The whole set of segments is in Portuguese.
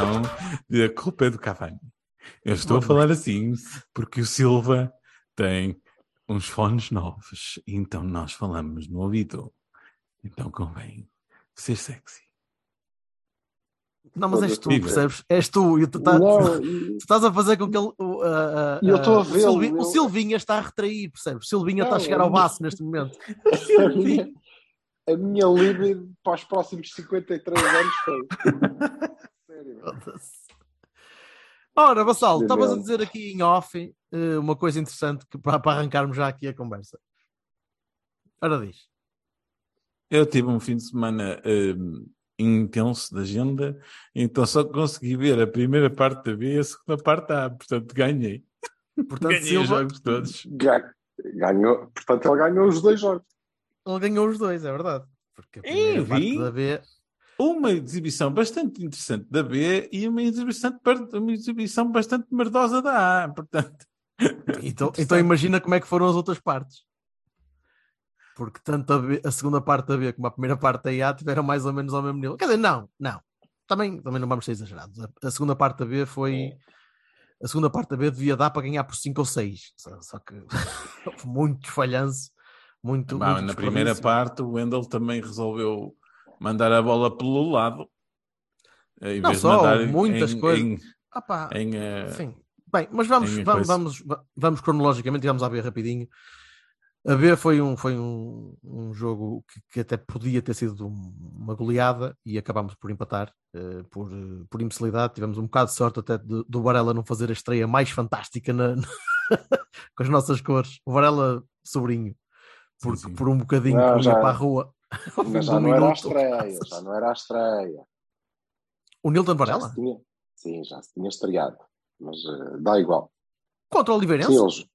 Edição de A Culpa é do Cavani. Eu estou a falar assim porque o Silva tem uns fones novos, então nós falamos no ouvido. Então convém ser sexy. Não, mas és tu, percebes? És tu. E tu, tá- tu estás a fazer com que ele. o, a- E eu estou a o vê-lo, Silvinha, eu- o Silvinha está a retrair, percebes? O Silvinha está a chegar ao baço neste momento. a minha, a minha libido para os próximos 53 anos foi. Ora, Vassal, estavas a dizer aqui em off eh, uma coisa interessante que, para, para arrancarmos já aqui a conversa. Ora, diz. Eu tive um fim de semana hum, intenso de agenda, então só consegui ver a primeira parte da B e a segunda parte A, portanto ganhei. Portanto, ganhei os Silva, jogos todos. Ga- Ganhou, portanto, ele ganhou os dois jogos. ele ganhou os dois, é verdade. Porque a Eu primeira parte vi. da B. Uma exibição bastante interessante da B e uma exibição, uma exibição bastante merdosa da A, portanto. Então, então imagina como é que foram as outras partes. Porque tanto a, B- a segunda parte da B como a primeira parte da A tiveram mais ou menos ao mesmo nível. Quer dizer, não, não. Também, também não vamos ser exagerados. A, a segunda parte da B foi. A segunda parte da B devia dar para ganhar por 5 ou 6. Só, só que houve muito falhanço. Muito, Bom, muito na primeira parte, o Wendel também resolveu mandar a bola pelo lado. eh, Em Não vez só, muitas em, coisas. Em, Ah pá, em, Enfim. Bem, mas vamos, em vamos, vamos, va- vamos cronologicamente e vamos à B rapidinho. A B foi um, foi um, um jogo que, que até podia ter sido um- uma goleada e acabámos por empatar eh, por, por imbecilidade. Tivemos um bocado de sorte até de- do Varela não fazer a estreia mais fantástica na- com as nossas cores. O Varela sobrinho, porque sim. por um bocadinho Não, que já- ia para a rua. Mas já um não era a estreia. Já não era a estreia. O Nilton Já Varela? se tinha, sim, já se tinha estreado. Mas eh, dá igual. Contra o Sim, Oliveirense? ele, jo-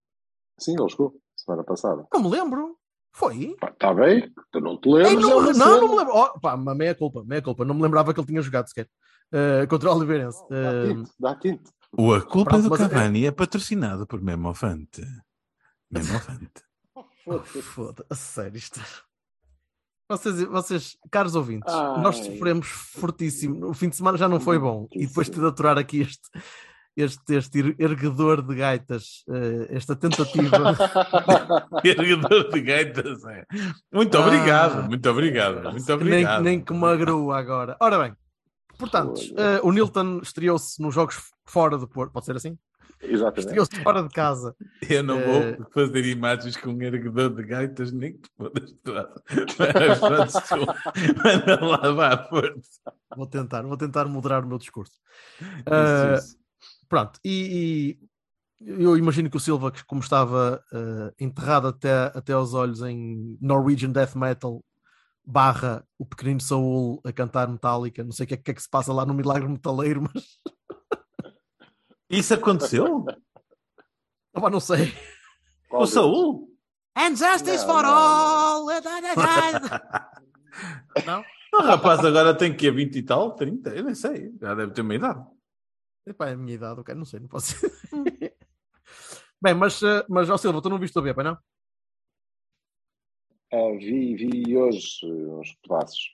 sim, ele jogou semana passada. Não me lembro. Foi? Está bem? Tu não te Ei, lembras? não, é não, cena. não me lembro. Oh, pá, mas meia culpa, meia culpa. Não me lembrava que ele tinha jogado sequer eh, contra o Oliveirense. Dá Eh, tinto, dá tinto. O A Culpa Pronto, do mas é- Cavani é patrocinado por Memofante. Memofante. Foda-se. Foda, a sério isto. Vocês, vocês, caros ouvintes, Ai. nós sofremos fortíssimo. O fim de semana já não foi bom. Que E depois de aturar aqui este, este, este er- erguedor de gaitas, eh, esta tentativa. Erguedor de gaitas. é. Muito Ah, obrigado, muito obrigado, muito nem, obrigado. nem que uma grua agora. Ora bem, portanto, eh, o Nilton estreou-se nos jogos fora do Porto. Pode ser assim? Exatamente. Estreou-se fora de casa. Eu não Eh, vou fazer imagens com um erguedor de gaitas, nem que te fodas tu manda lá vá à força. Vou tentar, vou tentar moderar o meu discurso. Isso, Ah, isso. Pronto, e, e eu imagino que o Silva, que como estava ah, enterrado até, até aos olhos em Norwegian Death Metal barra o pequenino Saul a cantar Metallica, não sei o que é, que é que se passa lá no Milagre Metaleiro, mas Isso aconteceu? opá, não sei. Qual O? Saúl? And justice Não, for não, all! não? O rapaz agora tem que 20 e tal, 30, eu nem sei, já deve ter uma idade. Epá, é a minha idade, ok, não sei, não posso. Bem, mas, ah, mas ó Silva, tu não viste o B, pai, não? Ah, vi, vi hoje eh, uns pedaços.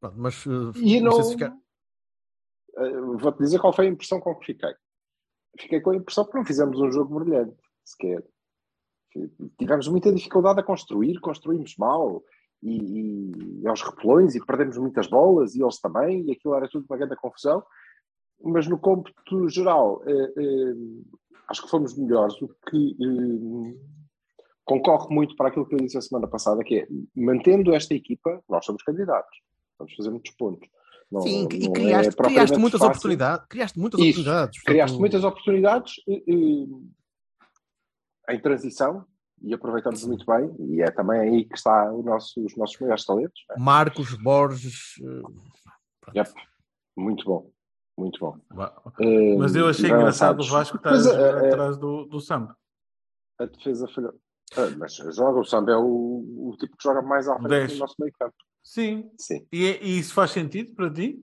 Pronto, mas ah, E não não. sei se fica- eh, Vou-te dizer qual foi a impressão com que fiquei. Fiquei com a impressão que não fizemos um jogo brilhante, sequer. Tivemos muita dificuldade a construir, construímos mal e, e, e aos repelões e perdemos muitas bolas e eles também, e aquilo era tudo uma grande confusão. Mas no cômputo geral, eh, eh, acho que fomos melhores, o que eh, concorre muito para aquilo que eu disse a semana passada, que é, mantendo esta equipa, nós somos candidatos. Vamos fazer muitos pontos. Não- Sim, e não é criaste, criaste propriamente muitas fácil. oportunidades. Criaste muitas Isso, oportunidades. Criaste portanto, muitas oportunidades eh, eh, em transição, e aproveitamos muito bem, e é também aí que está o nosso, os nossos maiores talentos. né? Marcos, Borges. eh, Yep. Muito bom, muito bom. Eh, Mas eu achei não, engraçado o Vasco estar é, é, atrás do, do Samba. a defesa falhou. Ah, mas joga, o Samba é o, o tipo que joga mais à frente do nosso meio campo. Sim. Sim. E, é- e isso faz sentido para ti?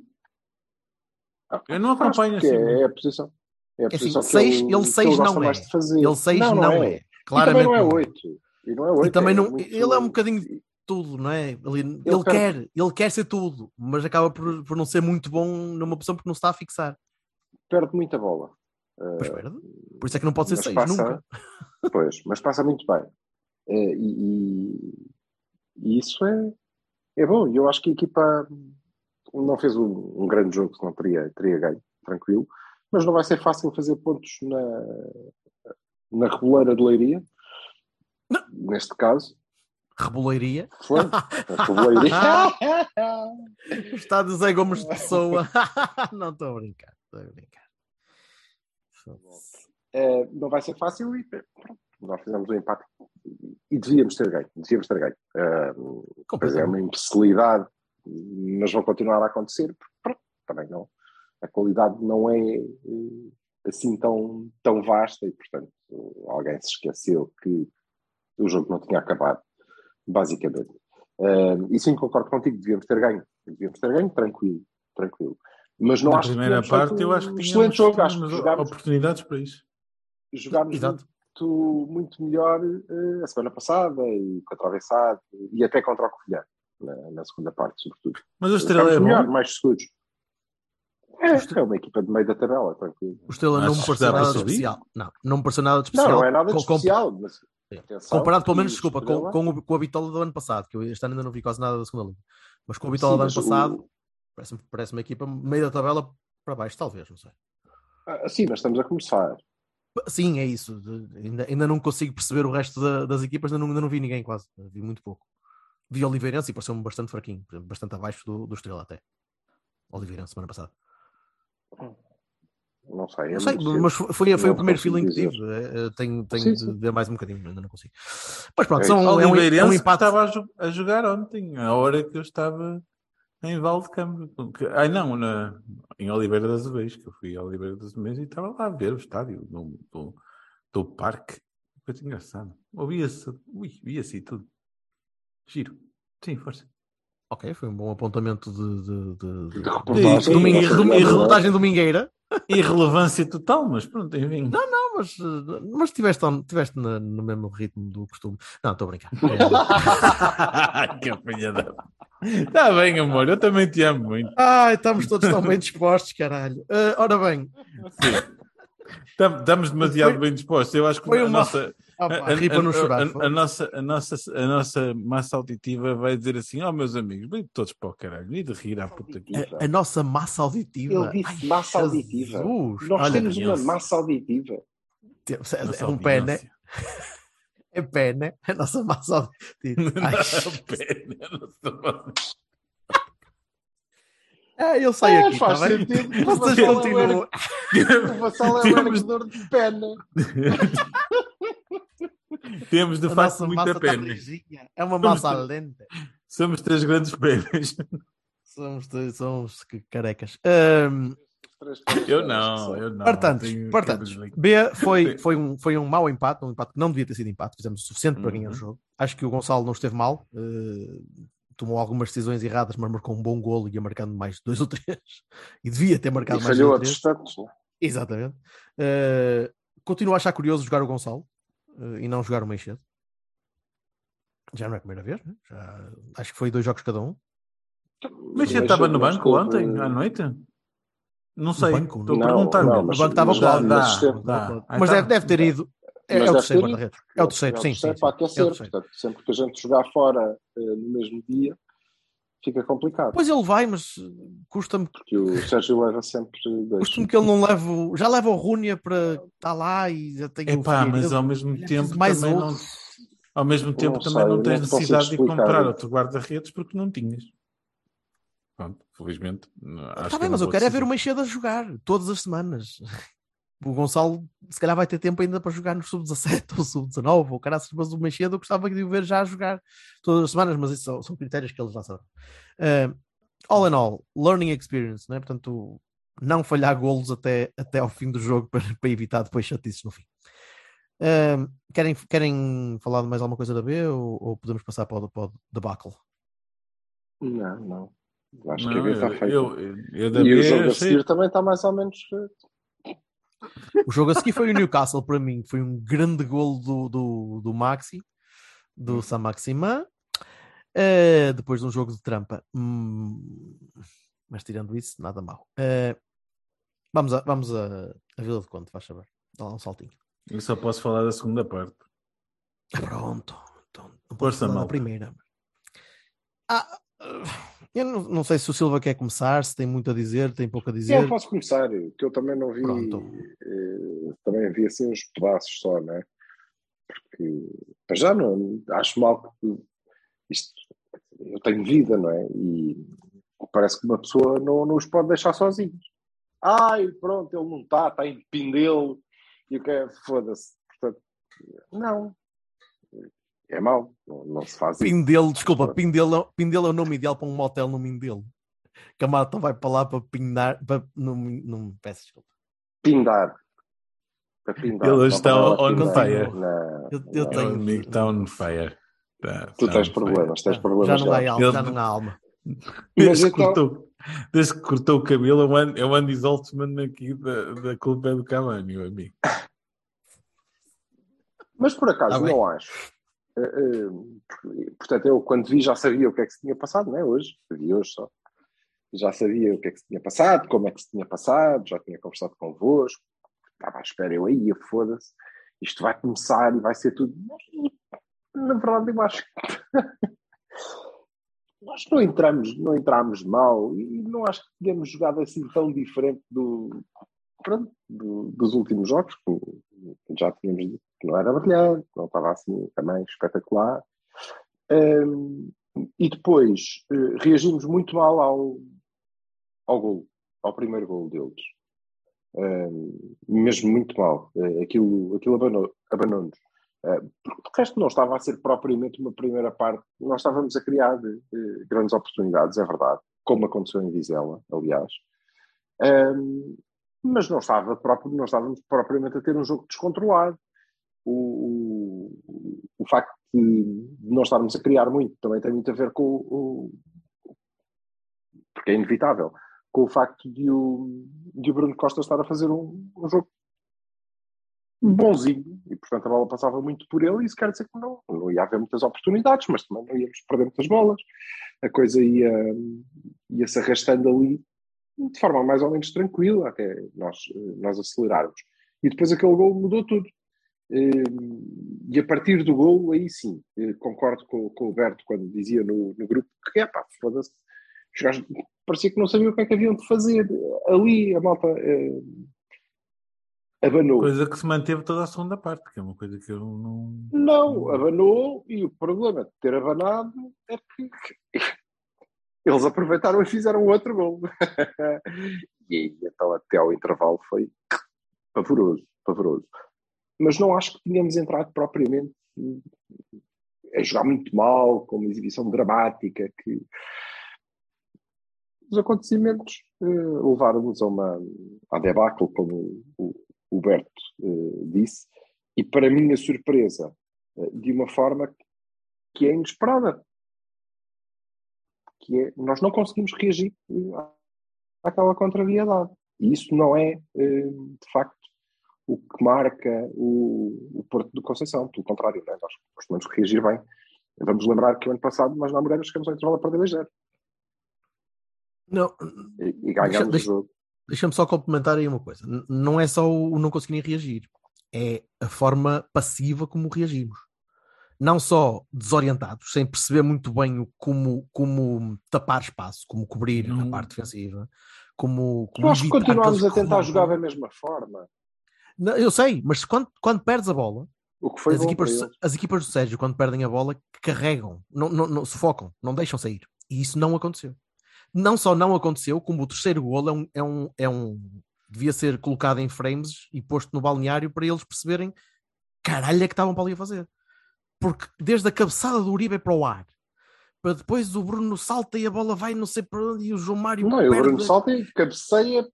Ah, Eu não acompanho porque assim. É a posição. É a assim, posição que seis- ele, ele seis não é. mais de fazer. Ele 6 não, é. E também Claramente. não é não é. 8. E não é 8. E também é não, muito- ele é um bocadinho tudo, não é? Ele, ele, perde- quer, ele quer ser tudo, mas acaba por, por não ser muito bom numa posição porque não se está a fixar. Perde muita bola. Pois Ah, perde. Por isso é que não pode ser mas 6, passa- nunca. Pois, mas passa muito bem. Eh, e, e- e isso é, é bom. E eu acho que a equipa não fez um, um grande jogo, senão teria, teria ganho, tranquilo. Mas não vai ser fácil fazer pontos na, na reboleira de Leiria. Neste caso, Reboleiria. foi. Reboleiria. Estado de Zé Gomes de Pessoa. não estou a brincar. Estou a brincar. Eh, não vai ser fácil e pronto, nós fizemos um empate e devíamos ter ganho. Devíamos ter ganho. Eh, Pois é uma imbecilidade, mas vão continuar a acontecer, porque pronto, também não. A qualidade não é eh, assim tão, tão vasta e, portanto, alguém se esqueceu que o jogo não tinha acabado, basicamente. Eh, e sim, concordo contigo, devíamos ter ganho. Devíamos ter ganho, tranquilo, tranquilo. Mas não Na acho que primeira tínhamos parte, feito eu acho que tínhamos, excelente jogo. Acho que tínhamos jogámos, oportunidades para isso. jogámos Exato. Muito, muito melhor eh, a semana passada e contra o Avessado e até contra o Covilhã, na, na segunda parte, sobretudo. Mas o Estrela é Jogámos melhor, bom. mais seguros. É, é uma equipa de meio da tabela, tranquilo. O Estrela não me pareceu nada de subir? especial. Não, não me pareceu nada de Não, especial. não é nada de Com- com- especial, mas atenção Comparado pelo menos, desculpa, com, Estrela- com, o- com a Vitória do ano passado, que eu este ano ainda não vi quase nada da segunda liga. Mas com a Vitória Sim, do ano mas o- passado, parece-me parece uma equipa meio da tabela para baixo, talvez, não sei. Ah, Sim, mas estamos a começar. Sim, é isso. De- Ainda, ainda não consigo perceber o resto da- das equipas, ainda não, ainda não vi ninguém quase. Vi muito pouco. Vi Oliveirense e pareceu-me bastante fraquinho, bastante abaixo do, do Estrela até. Oliveirense, semana passada. Não sei. Não sei, mas foi, foi, o primeiro feeling que dizer. tive. É, é, Tenho, tenho Sim, de sim. ver mais um bocadinho, ainda não consigo. Mas pronto, É são, é, um, é Oliveirense um que empate. estava a, jo- a jogar ontem, a hora que eu estava em Valdecampo. Que- Ai não, na, em Oliveira das Aves, que eu fui a Oliveira das Aves e estava lá a ver o estádio do, do, do parque. Coisa engraçada. Ouvia-se, ui, via-se e tudo. Giro. Sim, força. Ok, foi um bom apontamento de, de, de, de, De reportagem. de de- sim, e sim. reportagem domingueira. Irrelevância total, mas pronto, enfim. Não, mas, eh, mas tiveste, tiveste na- no mesmo ritmo do costume. Não, estou a brincar. É. que apanhada. Está bem, amor, eu também te amo muito. Ai, estamos todos tão bem dispostos, caralho. Eh, ora bem, Tam- Estamos demasiado Foi- bem dispostos. Eu acho que foi a uma- nossa, a, a- a- a nossa, a, nossa, a nossa massa auditiva vai dizer assim: Ó, meus amigos, vem todos para o caralho, e de rir à puta aqui. a, a nossa massa auditiva. Ele disse Ai, massa auditiva. Jesus. Nós Olha, temos uma massa auditiva. é, Nossa é um pé, né? É pé, né? A nossa massa auditiva. Ai, Pena, nossa massa- ah, eu saio Ah, aqui, faz tá bem? sentido. Vocês é o continuam. O Vassal é o Temos- erguedor de pena. Temos de facto muita massa tá pena. lisinha. É uma massa lenta. Somos três grandes penas. Somos, dois- somos que carecas. Ahm, Eu não, eu não. portanto, portanto. B foi, foi, um, foi um mau empate, um empate que não devia ter sido empate, fizemos o suficiente para ganhar o Uhum. jogo. Acho que o Gonçalo não esteve mal, eh, tomou algumas decisões erradas, mas marcou um bom golo e ia marcando mais dois ou três. E devia ter E marcado mais falhou a dois ou três. distantes. né? Exatamente. Eh, continuo a achar curioso jogar o Gonçalo eh, e não jogar o Meixedo. Já não é a primeira vez, né? Já, acho que foi dois jogos cada um. Mas já estava no banco ontem, à noite? Não sei. banco? Estou a perguntar não, mesmo. mas- o banco estava mas Dá, colado. dá, mas esteve- dá. Mas tá. deve, deve ter ido. É, é o terceiro guarda-redes. É o terceiro, É sim, sim. para É o aquecer. terceiro. Portanto, sempre que a gente jogar fora eh, no mesmo dia, fica complicado. Pois ele vai, mas eh, custa-me Porque o Sérgio leva sempre dois. custa que ele não leve. o- Já leva o Rúnia para estar lá e já tem o Epá, mas ao mesmo tempo mais também não, outro. ao mesmo tempo Não também sei, não não tens necessidade de comprar outro guarda-redes porque não tinhas. Pronto, felizmente. Está que bem, mas eu quero é ver o. Meixedo a jogar todas as semanas. O Gonçalo se calhar vai ter tempo ainda para jogar no sub-17 ou sub-19 ou caraças, mas o Machado eu gostava de o ver já a jogar todas as semanas, mas isso são, são critérios que eles já sabem. Uh, all in all, learning experience, né? portanto, não falhar golos até, até ao fim do jogo para, para evitar depois chatices no fim. Uh, querem, querem falar de mais alguma coisa da B ou, ou podemos passar para o, para o debacle? Não, não. Acho Não, que a B está eu, feita. eu, eu da e B o jogo a seguir também está mais ou menos feito. O jogo a seguir foi o Newcastle para mim, foi um grande golo do, do, do Maxi, do Sam Maximan, eh, depois de um jogo de trampa. Hum, mas tirando isso, nada mal. Eh, vamos a, vamos a, a Vila de Conte, faz saber. Dá lá um saltinho. eu só posso falar da segunda parte. Pronto. Então, não posso Força, falar da malta. primeira. Ah, eu não, não sei se o Silva quer começar, se tem muito a dizer, tem pouco a Eu dizer. posso começar, que eu também não vi. Eh, também vi assim uns pedaços só, né? Porque já não acho mal que isto eu tenho vida, não é? E parece que uma pessoa não, não os pode deixar sozinhos. Ai, pronto, ele não está, está em pindelo e o que é? Foda-se. Portanto, não. É mau, não, não se faz isso. Pindelo, desculpa, Pindelo, Pindelo é o nome ideal para um motel no Mindelo. Que a malta vai para lá para pindar, para, não, não, peço desculpa. Pindar. Para pindar. Ele está on fire. Não, Eu, eu. É tenho. está on fire. Tá, Tu tá tens fire. problemas, tens já problemas. não há já. alma, já não há alma. Desde, então- cortou, desde que cortou o cabelo, é o Andy, é o Andy Zoltzman aqui da, da culpa é do Cavani, meu amigo. Mas por acaso Tá não acho. Eh, eh, portanto, eu quando vi já sabia o que é que se tinha passado, não é? Hoje, vi hoje só. Já sabia o que é que se tinha passado, como é que se tinha passado, já tinha conversado convosco, estava à espera, eu aí, foda-se, isto vai começar e vai ser tudo. Na verdade, eu acho que nós não entramos, não entramos mal e não acho que tenhamos jogado assim tão diferente do, pronto, do- dos últimos jogos, que já tínhamos que não era brilhante, não estava assim também espetacular. Hum, e depois eh, reagimos muito mal ao, ao gol, ao primeiro gol deles. Hum, mesmo muito mal. Eh, aquilo aquilo abanou- abanou-nos. Eh, porque de resto não estava a ser propriamente uma primeira parte. Nós estávamos a criar eh, grandes oportunidades, é verdade, como aconteceu em Vizela, aliás. Hum, mas não, estava próprio, não estávamos propriamente a ter um jogo descontrolado. O, o, o facto de não estarmos a criar muito também tem muito a ver com o. porque é inevitável, com o facto de o, de o Bruno Costa estar a fazer um, um jogo bonzinho e, portanto, a bola passava muito por ele. E isso quer dizer que não, não ia haver muitas oportunidades, mas também não íamos perder muitas bolas. A coisa ia, ia se arrastando ali de forma mais ou menos tranquila até nós, nós acelerarmos. E depois aquele gol mudou tudo. E a partir do gol, aí sim, eh, concordo com, com o Berto quando dizia no, no grupo que, é pá, foda-se, os gajos parecia que não sabiam o que é que haviam de fazer. Ali a malta eh, abanou. Coisa que se manteve toda a segunda parte, que é uma coisa que eu não. Não, abanou e o problema de ter abanado é que eles aproveitaram e fizeram outro gol. e aí, então até ao intervalo foi pavoroso, pavoroso. Mas não acho que tínhamos entrado propriamente a jogar muito mal, com uma exibição dramática que os acontecimentos eh, levaram-nos a uma a debacle, como o, o Berto eh, disse, e para minha surpresa, eh, de uma forma que é inesperada. Que é, nós não conseguimos reagir eh, àquela contrariedade. E isso não é, eh, de facto, o que marca o, o Porto de Conceição. Pelo contrário, né? nós costumamos reagir bem. Vamos lembrar que o ano passado nós na Moreira chegamos ao intervalo a perder 2-0 Não, e, e ganhámos deixa- o jogo. Deixa-me só complementar aí uma coisa. Não é só o não conseguirem reagir, é a forma passiva como reagimos. Não só desorientados, sem perceber muito bem o como, como tapar espaço, como cobrir a parte defensiva, como, como Nós continuamos a tentar jogar da mesma forma. Não, eu sei, mas quando, quando perdes a bola, O que foi as equipas, as equipas do Sérgio, quando perdem a bola, carregam, não, não, não, sufocam, não deixam sair. E isso não aconteceu. Não só não aconteceu, como o terceiro golo é um, é um, é um devia ser colocado em frames e posto no balneário para eles perceberem caralho é que estavam para ali a fazer. Porque desde a cabeçada do Uribe para o ar, para depois o Bruno salta e a bola vai não sei para onde e o João Mário Não, o Bruno salta e cabeceia.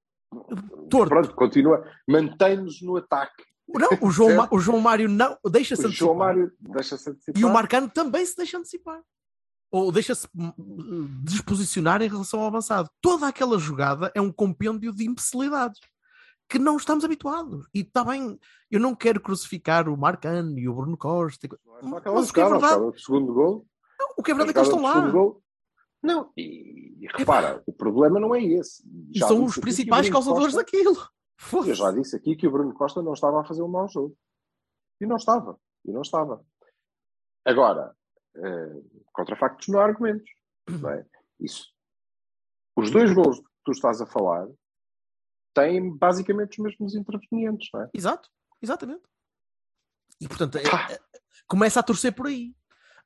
Torto. Pronto, continua. Mantém-nos no ataque. Não, o João. Ma- o João Mário não, deixa-se O João antecipar. Mário deixa-se antecipar. E o Marcano também se deixa antecipar. Ou deixa-se hum, hum, desposicionar em relação ao avançado. Toda aquela jogada é um compêndio de imbecilidades que não estamos habituados. E está bem, eu não quero crucificar o Marcano e o Bruno Costa. Mas o que é verdade- do segundo gol. O que é verdade é que eles estão lá. gol. Não, e, e repara, o problema não é esse. E Já são os principais causadores Costa- daquilo. Eu já disse aqui que o Bruno Costa não estava a fazer um mau jogo. E não estava. E não estava. Agora, eh, contra factos não há argumentos. Não é? Isso. Os dois gols que tu estás a falar têm basicamente os mesmos intervenientes, não é? Exato, exatamente. E portanto, é- Pá. é- começa a torcer por aí.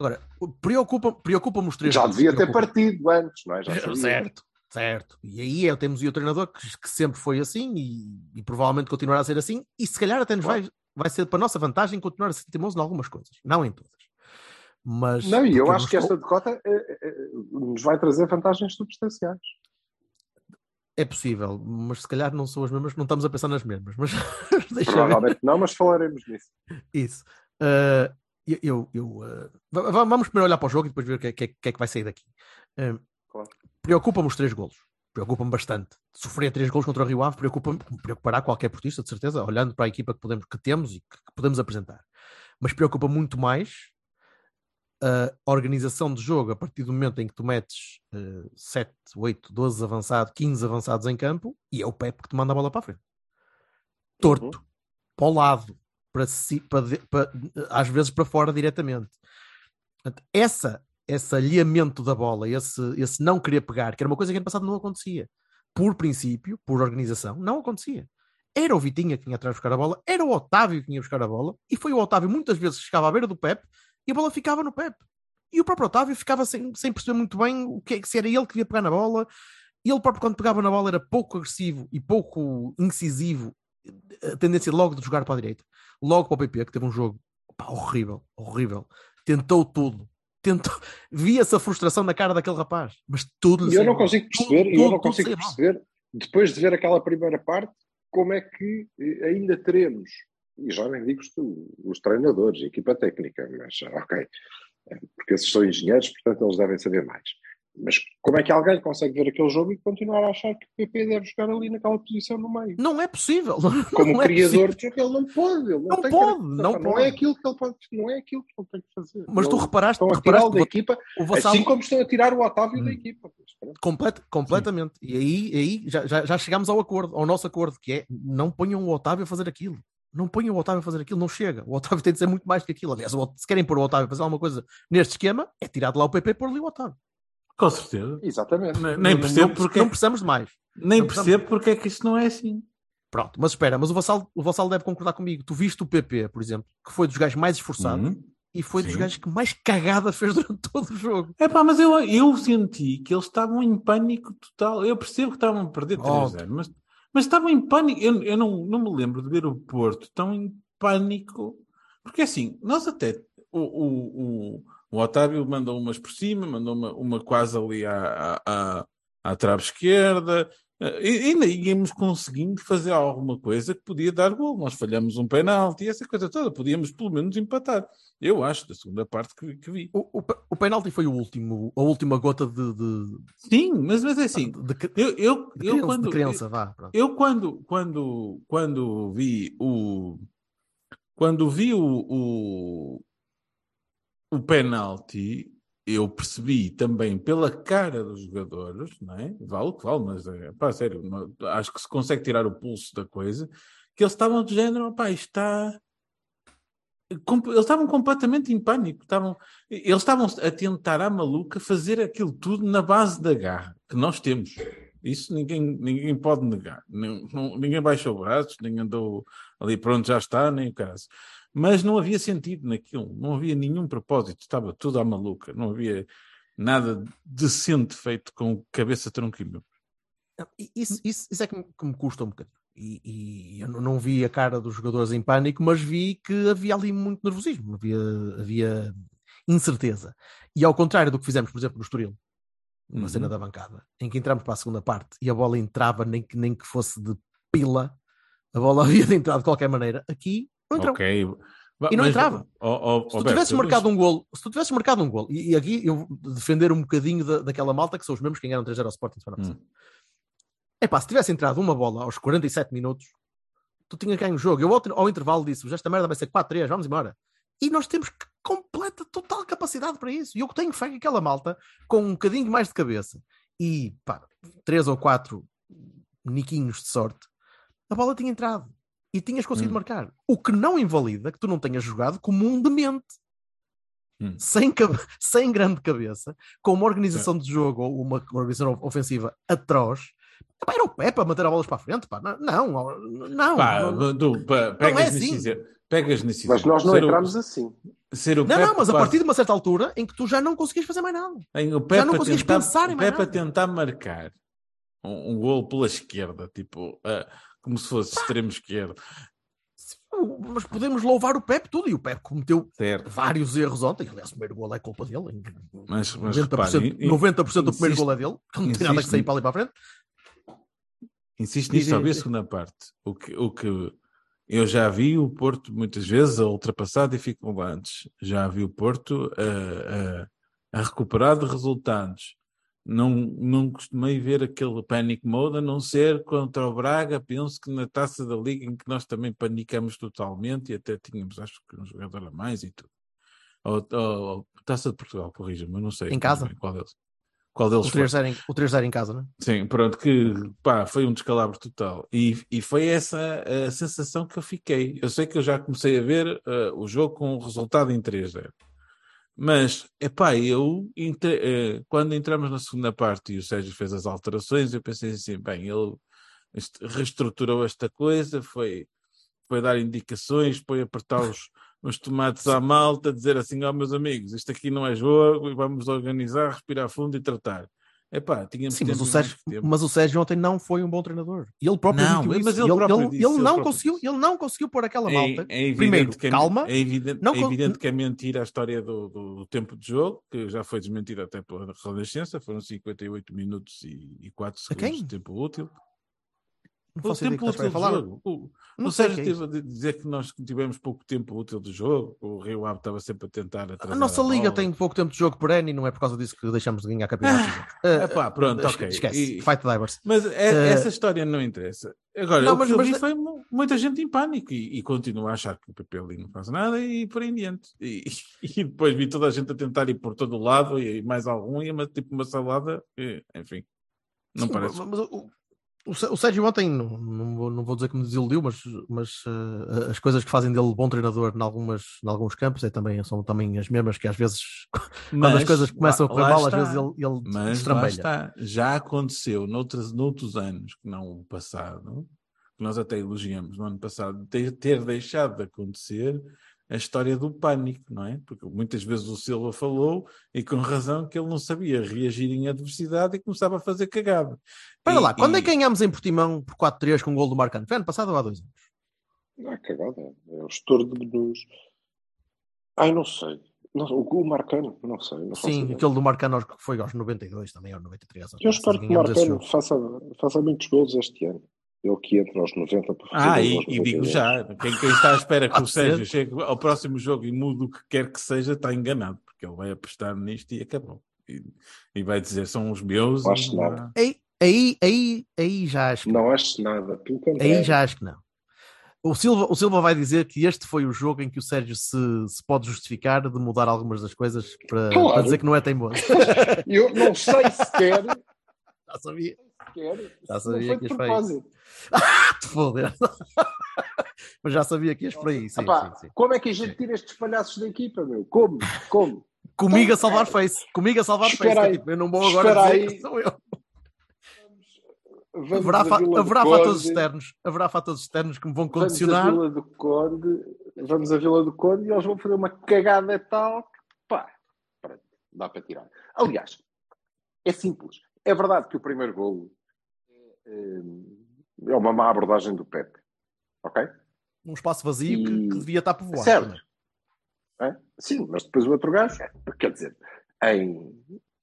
Agora, preocupa- preocupa-me os três Já devia ter preocupa. partido antes, não é? Já sabia. Certo, certo. E aí é, temos o treinador que, que sempre foi assim e, e provavelmente continuará a ser assim, e se calhar até nos vai, vai ser para a nossa vantagem continuar a ser teimoso em algumas coisas, não em todas. Mas Não, e eu acho que esta derrota eh, eh, nos vai trazer vantagens substanciais. é possível, mas se calhar não são as mesmas, não estamos a pensar nas mesmas, mas. Provavelmente não, mas falaremos nisso. Isso. Ah, eu, eu, va- vamos primeiro olhar para o jogo e depois ver o que, é- que é- que é que vai sair daqui. Ah, Claro. Preocupa-me os três golos. Preocupa-me bastante. Sofrer três golos contra o Rio Ave preocupa-me, preocupará qualquer portista, de certeza, olhando para a equipa que, podemos, que temos e que, que podemos apresentar. Mas preocupa muito mais a organização de jogo a partir do momento em que tu metes uh, 7, 8, 12 avançados, 15 avançados em campo e é o Pepe que te manda a bola para a frente. Torto, Uhum. para o lado, para, si, para, para- às vezes para fora diretamente. Portanto, essa, esse alinhamento da bola, esse, esse não querer pegar, que era uma coisa que ano passado não acontecia, por princípio, por organização, não acontecia. Era o Vitinha que vinha atrás buscar a bola, era o Otávio que vinha buscar a bola, e foi o Otávio muitas vezes que chegava à beira do Pepe e a bola ficava no Pepe. E o próprio Otávio ficava sem, sem perceber muito bem o que, é- se era ele que ia pegar na bola. Ele próprio, quando pegava na bola, era pouco agressivo e pouco incisivo. A tendência logo de jogar para a direita. Logo para o PP, que teve um jogo pá, horrível, horrível. Tentou tudo. Tentou... Via-se a frustração na cara daquele rapaz. Mas tudo E eu não mal. consigo Tudo, perceber, e eu tudo, não tudo consigo mal. perceber, depois de ver aquela primeira parte, como é que eh, ainda teremos, e já nem digo os, os treinadores, a equipa técnica, mas ok, eh, porque esses são engenheiros, portanto eles devem saber mais. Mas como é que alguém consegue ver aquele jogo e continuar a achar que o PP deve jogar ali naquela posição no meio? Não é possível. Como Não é criador, possível. ele não pode, ele não, Não pode, característica, não pode. é aquilo que ele pode, não é aquilo que ele tem que fazer. Mas tu reparaste, estão a reparaste da que equipa, o Vassal assim como estão a tirar o Otávio Hum. da equipa. Complet, completamente. E aí, aí já, já, já chegámos ao acordo, ao nosso acordo, que é não ponham o Otávio a fazer aquilo. Não ponham o Otávio a fazer aquilo, não chega. O Otávio tem de ser muito mais que aquilo. Aliás, o- se querem pôr o Otávio a fazer alguma coisa neste esquema, é tirar de lá o PP e pôr ali o Otávio. Com certeza. Exatamente. Nem, nem Não- percebo não, porque, não precisamos de mais. nem não precisamos- percebo porque é que isto não é assim. Pronto, mas espera, mas o Vassal, o Vassal deve concordar comigo. Tu viste o PP, por exemplo, que foi dos gajos mais esforçados Uhum. e foi dos Sim. gajos que mais cagada fez durante todo o jogo. É pá, mas eu, eu senti que eles estavam em pânico total. Eu percebo que estavam a perder Óbvio. 3-0, mas, mas estavam em pânico. Eu, eu não, não me lembro de ver o Porto tão em pânico. Porque assim, nós até. O, o, o, o Otávio mandou umas por cima, mandou uma, uma quase ali à, à, à, trave esquerda. Eh, E ainda íamos conseguindo fazer alguma coisa que podia dar gol. Nós falhamos um penalti, essa coisa toda. Podíamos pelo menos empatar. Eu acho, da segunda parte que, que vi. O, o, o penalti foi o último, a última gota de, de, Sim, mas, mas é assim. de, de, Eu, eu, de eu criança, quando, criança, vá. pronto. eu quando, quando, quando vi o quando vi o, o, o penalti, eu percebi também pela cara dos jogadores, não é? Vale o que vale, mas é, pá, sério, não- acho que se consegue tirar o pulso da coisa, que eles estavam de género, pá, está. Eles estavam completamente em pânico. Estavam, eles estavam a tentar à maluca fazer aquilo tudo na base da garra que nós temos. Isso ninguém, ninguém pode negar. Não- não- ninguém baixou braços, ninguém andou ali pronto, já está, nem o caso. Mas não havia sentido naquilo, não havia nenhum propósito, estava tudo à maluca, não havia nada decente feito com cabeça, i- Isso, isso, isso é que me, que me custa um bocadinho. E, e eu não- vi a cara dos jogadores em pânico, mas vi que havia ali muito nervosismo, havia, havia incerteza. E ao contrário do que fizemos, por exemplo, no Estoril, numa Uhum. cena da bancada, em que entramos para a segunda parte e a bola entrava, nem que, nem que fosse de pila, a bola havia de entrar de qualquer maneira. Aqui não entrou. Ok. Va- E não mas- entrava. Ó, ó, Se tu tivesses marcado um gol, se tu tivesses marcado um gol, e, e aqui eu defender um bocadinho da, daquela malta que são os mesmos que ganharam 3-0 ao Sporting semana. Hum. Epá, se tivesse entrado uma bola aos 47 minutos, tu tinhas ganho o jogo. Eu ao, ao intervalo disse: esta merda vai ser 4-3, vamos embora. E nós temos completa, total capacidade para isso. E eu tenho fé que aquela malta, com um bocadinho mais de cabeça e pá, três ou quatro niquinhos de sorte, a bola tinha entrado e tinhas conseguido Hum. marcar. O que não invalida que tu não tenhas jogado como um demente. Hum. Sem, sem grande cabeça, com uma organização de jogo ou uma organização ofensiva atroz, Pá, era o Pepe a manter a bolas para a frente, pá. Não, não, não. Pá, não, tu, pá, pegas, é nesse assim. pegas nesse Mas nós não Ser o- entramos assim. Ser o não, Pepe não, mas a partir de uma certa altura em que tu já não conseguias fazer mais nada. Em o Já não conseguias tentar, pensar em o mais Pepe a nada. tentar marcar um, um gol pela esquerda, tipo, ah, como se fosse extremo esquerdo. Mas podemos louvar o Pepe tudo. E o Pepe cometeu Certo. vários erros ontem. Aliás, o primeiro gol é culpa dele. Mas, mas 90%, repare, in- 90% do primeiro insiste- gol é dele. que Não tem nada que sair para ali para a frente. Insisto Diz, nisso, só vi a segunda parte. O que, o que eu já vi o Porto muitas vezes a ultrapassar dificuldades. Já vi o Porto a, a, a recuperar de resultados. Não, não costumei ver aquele panic mode, a não ser contra o Braga. Penso que na taça da Liga, em que nós também panicamos totalmente e até tínhamos, acho que, um jogador a mais e tudo. Ou, ou- taça de Portugal, corrija-me, eu não sei. Em casa? Qual deles? Qual deles O foi? 3-0 em, o 3-0 em casa, não é? Sim, pronto, que pá, foi um descalabro total. E, e foi essa a sensação que eu fiquei. Eu sei que eu já comecei a ver eh, o jogo com o resultado em 3-0. Mas, epá, eu eh, quando entramos na segunda parte e o Sérgio fez as alterações, eu pensei assim, bem, ele est- reestruturou esta coisa, foi, foi dar indicações, foi apertar os, os tomates à malta, dizer assim, ó meus amigos, isto aqui não é jogo, vamos organizar, respirar fundo e tratar. Epá, tínhamos Sim, mas o, Sérgio, mas o Sérgio ontem não foi um bom treinador. E ele próprio Não, admitiu mas isso. ele próprio disse, ele ele não conseguiu, disse. ele não conseguiu pôr aquela É- malta. é evidente Primeiro, é, calma. É evidente, Não é evidente que é mentira a história do, do- do tempo de jogo, que já foi desmentida até pela Renascença, foram 58 minutos e, e 4 A segundos de tempo útil. Não O tempo útil do falar. jogo. O, Não o Sérgio que é a dizer que nós tivemos pouco tempo útil do jogo, o Rio Ave estava sempre a tentar atrasar A nossa a liga bola. tem pouco tempo de jogo por ano e não é por causa disso que deixamos de ganhar campeonatos. Eh, Epá, pronto, esque- ok. Esquece. E- Fight Divers. Mas é- Eh, essa história não interessa. Agora, Não, o mas- que eu mas- foi mu- muita gente em pânico e, e continua a achar que o PP ali não faz nada e por aí em diante. E, e depois vi toda a gente a tentar ir por todo o lado e mais algum, e uma, tipo uma salada, e, enfim. Não Sim, parece. mas- mas o, o Sé- o Sérgio ontem, não, não, vou, dizer que me desiludiu, mas, mas eh, as coisas que fazem dele bom treinador em, algumas, em alguns campos é também, são também as mesmas que às vezes, quando as Mas coisas começam a lá- correr lá mal, às vezes ele, ele Mas lá destrambelha. está, já aconteceu noutros, noutros anos que não o passado, que nós até elogiamos no ano passado, ter, ter deixado de acontecer a história do pânico, não é? Porque muitas vezes o Silva falou, e com razão, que ele não sabia reagir em adversidade e começava a fazer cagada. Espera E- lá, quando é e- que ganhámos em Portimão por 4-3 com o gol do Marcano? Foi ano passado ou há dois anos? Não é cagada. É o estouro de nos. Ai, não sei. Não, o, Marcano, não sei. Não Sim, ideia. aquele do Marcano que foi aos 92 também, aos 93. Eu espero que o Marcano faça, faça muitos gols este ano. Ele que entra aos 90 para fazer Ah, e, e digo 92. já, quem, quem está à espera que o. Sérgio chegue ao próximo jogo e mude o que quer que seja, está enganado, porque ele vai apostar nisto e acabou. E, e vai dizer, são os meus. Não acho não nada. Aí, aí, aí, aí já acho que Não acho nada. Pelo contrário. Aí já acho que não. O Silva, o Silva vai dizer que este foi o jogo em que o Sérgio se, se pode justificar de mudar algumas das coisas para, Claro. para dizer que não é teimoso. Eu não sei sequer. Já sabia. Sequer Já sabia que ias para aí. Te foder. Mas já sabia que ias aí. Sim, sim, sim. Como é que a gente tira estes palhaços da equipa, meu? Como? Como? Comigo a salvar face. Comigo a salvar Espera face. é tipo, eu não vou agora Espera dizer aí. que sou eu. Vamos Haverá, fa- haverá fatores externos. Haverá fatores externos que me vão Vamos a condicionar. Vila do Conde, vamos a Vila do Conde e eles vão fazer uma cagada tal que, pá, pronto, dá para tirar. Aliás, é simples. É verdade que o primeiro golo é, é uma má abordagem do Pep. Ok? Um espaço vazio que, E- que devia estar povoado. Certo. também. É? Sim, mas depois o outro gajo, quer dizer, em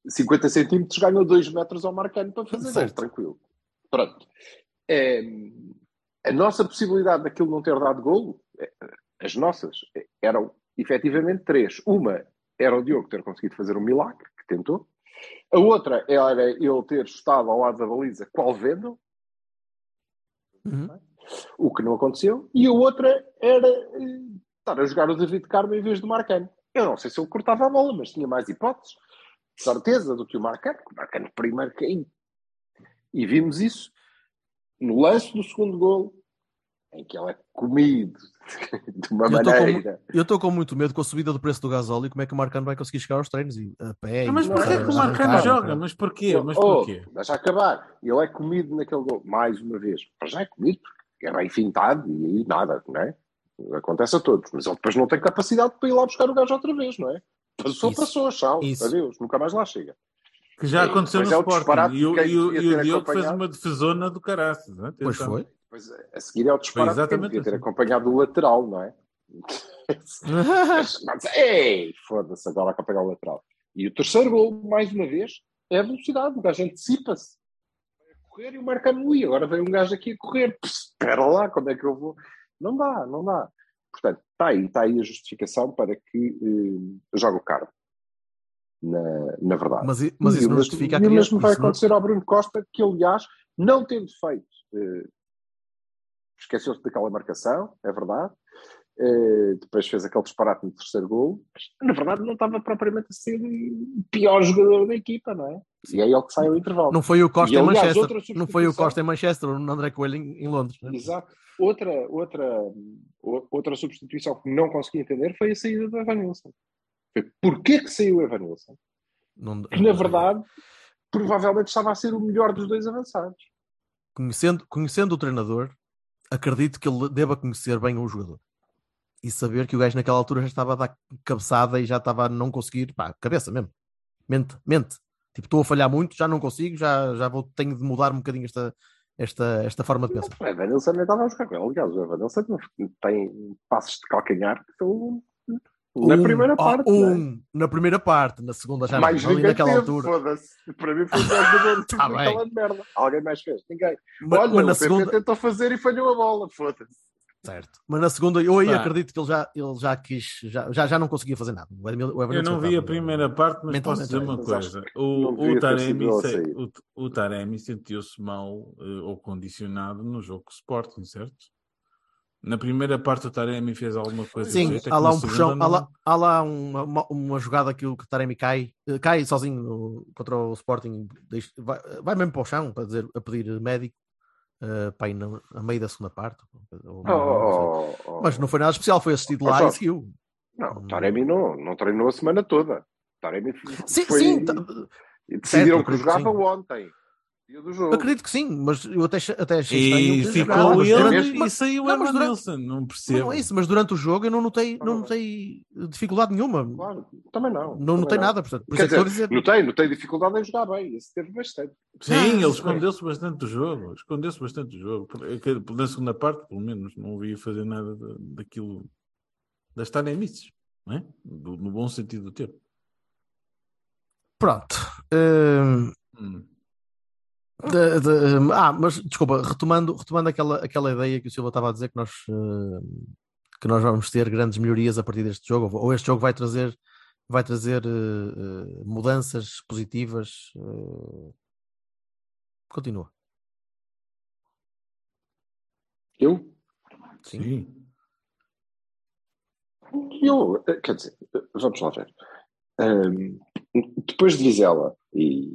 50 centímetros ganhou 2 metros ao Marcano para fazer Certo. tranquilo. Pronto. É, a nossa possibilidade daquilo não ter dado golo, é, as nossas, é, eram efetivamente três. Uma era o Diogo ter conseguido fazer um milagre, que tentou. A outra era ele ter estado ao lado da baliza qual Vendel, Uhum. o que não aconteceu. E a outra era eh, estar a jogar o David Carmo em vez do Marcano. Eu não sei se ele cortava a bola, mas tinha mais hipóteses, de certeza, do que o Marcano. O Marcano primeiro caiu. E vimos isso no lance do segundo gol, em que ele é comido de uma Eu estou com maneira. Eu estou com muito medo com a subida do preço do gasóleo como é que o Marcano vai conseguir chegar aos treinos e a pé. Ah, mas porquê que o Marcano joga? para- Mas porquê? Mas Oh, porquê? Deixa acabar. Ele é comido naquele gol, mais uma vez. Mas já é comido, porque é bem fintado e aí nada, não é? Acontece a todos. Mas ele depois não tem capacidade para ir lá buscar o gajo outra vez, não é? Passou, Isso. passou, tchau. Isso. Adeus, nunca mais lá chega. Que já Sim, aconteceu no pois é o Sporting. E o, e o, e o Diogo fez uma defesona do caraças. né? Pois foi. Pois é, a seguir é o disparate exatamente devia ter assim. acompanhado o lateral, não é? Ei, foda-se, agora acompanhar o lateral. E o terceiro gol, mais uma vez, é a velocidade. O gajo antecipa-se. Vai a correr e o Marcano ui, agora vem um gajo aqui a correr. Pss, Espera lá, quando é que eu vou? Não dá, não dá. Portanto, está aí, está aí a justificação para que eh, jogue o Carmo. Na, na verdade. Mas, mas isso não mesmo- justifica a E o mesmo vai acontecer ao Bruno Costa, que aliás, não tendo feito, eh, esqueceu-se daquela marcação, é verdade. Eh, depois fez aquele disparate no terceiro gol, mas na verdade não estava propriamente a ser o pior jogador da equipa, não é? E é ele que sai ao intervalo. Não foi o Costa E, em Manchester. Não foi o Costa em Manchester, o André Coelho em, em Londres. né? Exato. Outra, outra, outra substituição que não consegui entender foi a saída do Evan Nilsson. Foi porquê que saiu o Evan Nilsson? Não- Que na verdade provavelmente estava a ser o melhor dos dois avançados. conhecendo, conhecendo o treinador, acredito que ele deva conhecer bem o jogador e saber que o gajo naquela altura já estava a dar cabeçada e já estava a não conseguir, pá, cabeça mesmo. Mente, mente. Tipo, estou a falhar muito, já não consigo, já, já vou, tenho de mudar um bocadinho esta, esta, esta forma de pensar. O Evanilson nem estava a jogar com ele. Aliás, o Evanilson tem passos de calcanhar que são na Um, primeira ah, parte. é? um, na primeira parte, na segunda já mais não, ali naquela teve, altura. foda-se. Para mim foi o melhor jogador Tá bem. daquela merda. Alguém mais fez? Ninguém. Mas, Olha, mas o na PP segunda, tentou fazer e falhou a bola, foda-se. certo. Mas na segunda, eu aí Pá. acredito que ele já, ele já quis, já, já, já não conseguia fazer nada. O Evanil- o Eu não vi a primeira parte, mas posso dizer uma coisa. O, o, Taremi, sido ele a se- sair. o, o Taremi sentiu-se mal eh, ou condicionado no jogo o Sporting, certo? Na primeira parte o Taremi fez alguma coisa Sim, jeito, é há lá um puxão, há não- lá, há lá uma, uma, uma jogada que o Taremi cai, eh, cai sozinho no- contra o Sporting, vai, vai mesmo para o chão para dizer, a pedir médico, uh, para ir na, a meio da segunda parte. ou- Oh, oh, oh. Mas não foi nada especial, foi assistido Oh, lá e Jorge. seguiu. Não, o Taremi não, não treinou a semana toda. Taremi Sim, foi... sim, tá- e decidiram certo, que jogava sim. ontem. Dia do jogo. acredito que sim, mas eu até, até achei E ficou ele durante- e saiu o Evan durante- Nilsson, não mas percebo. não é isso, mas durante o jogo eu não notei, Ah, não notei dificuldade nenhuma. Claro, também não. Não também notei não. nada, portanto, por Quer é a dizer. Notei, notei dificuldade em jogar bem. Isso teve bastante. Sim, Ah, ele escondeu-se bastante do jogo. Escondeu-se bastante do jogo. É Na segunda parte, pelo menos, não ouvi fazer nada da- daquilo das taremices, não é? No bom sentido do termo. Pronto. Hum, Hum. De- de- ah, mas desculpa, retomando, retomando aquela, aquela ideia que o Silva estava a dizer que nós, eh, que nós vamos ter grandes melhorias a partir deste jogo, ou este jogo vai trazer, vai trazer eh, eh, mudanças positivas. Continua. Eu? Sim. Eu, eh, quer dizer, vamos lá ver. Ahm, depois de Vizela e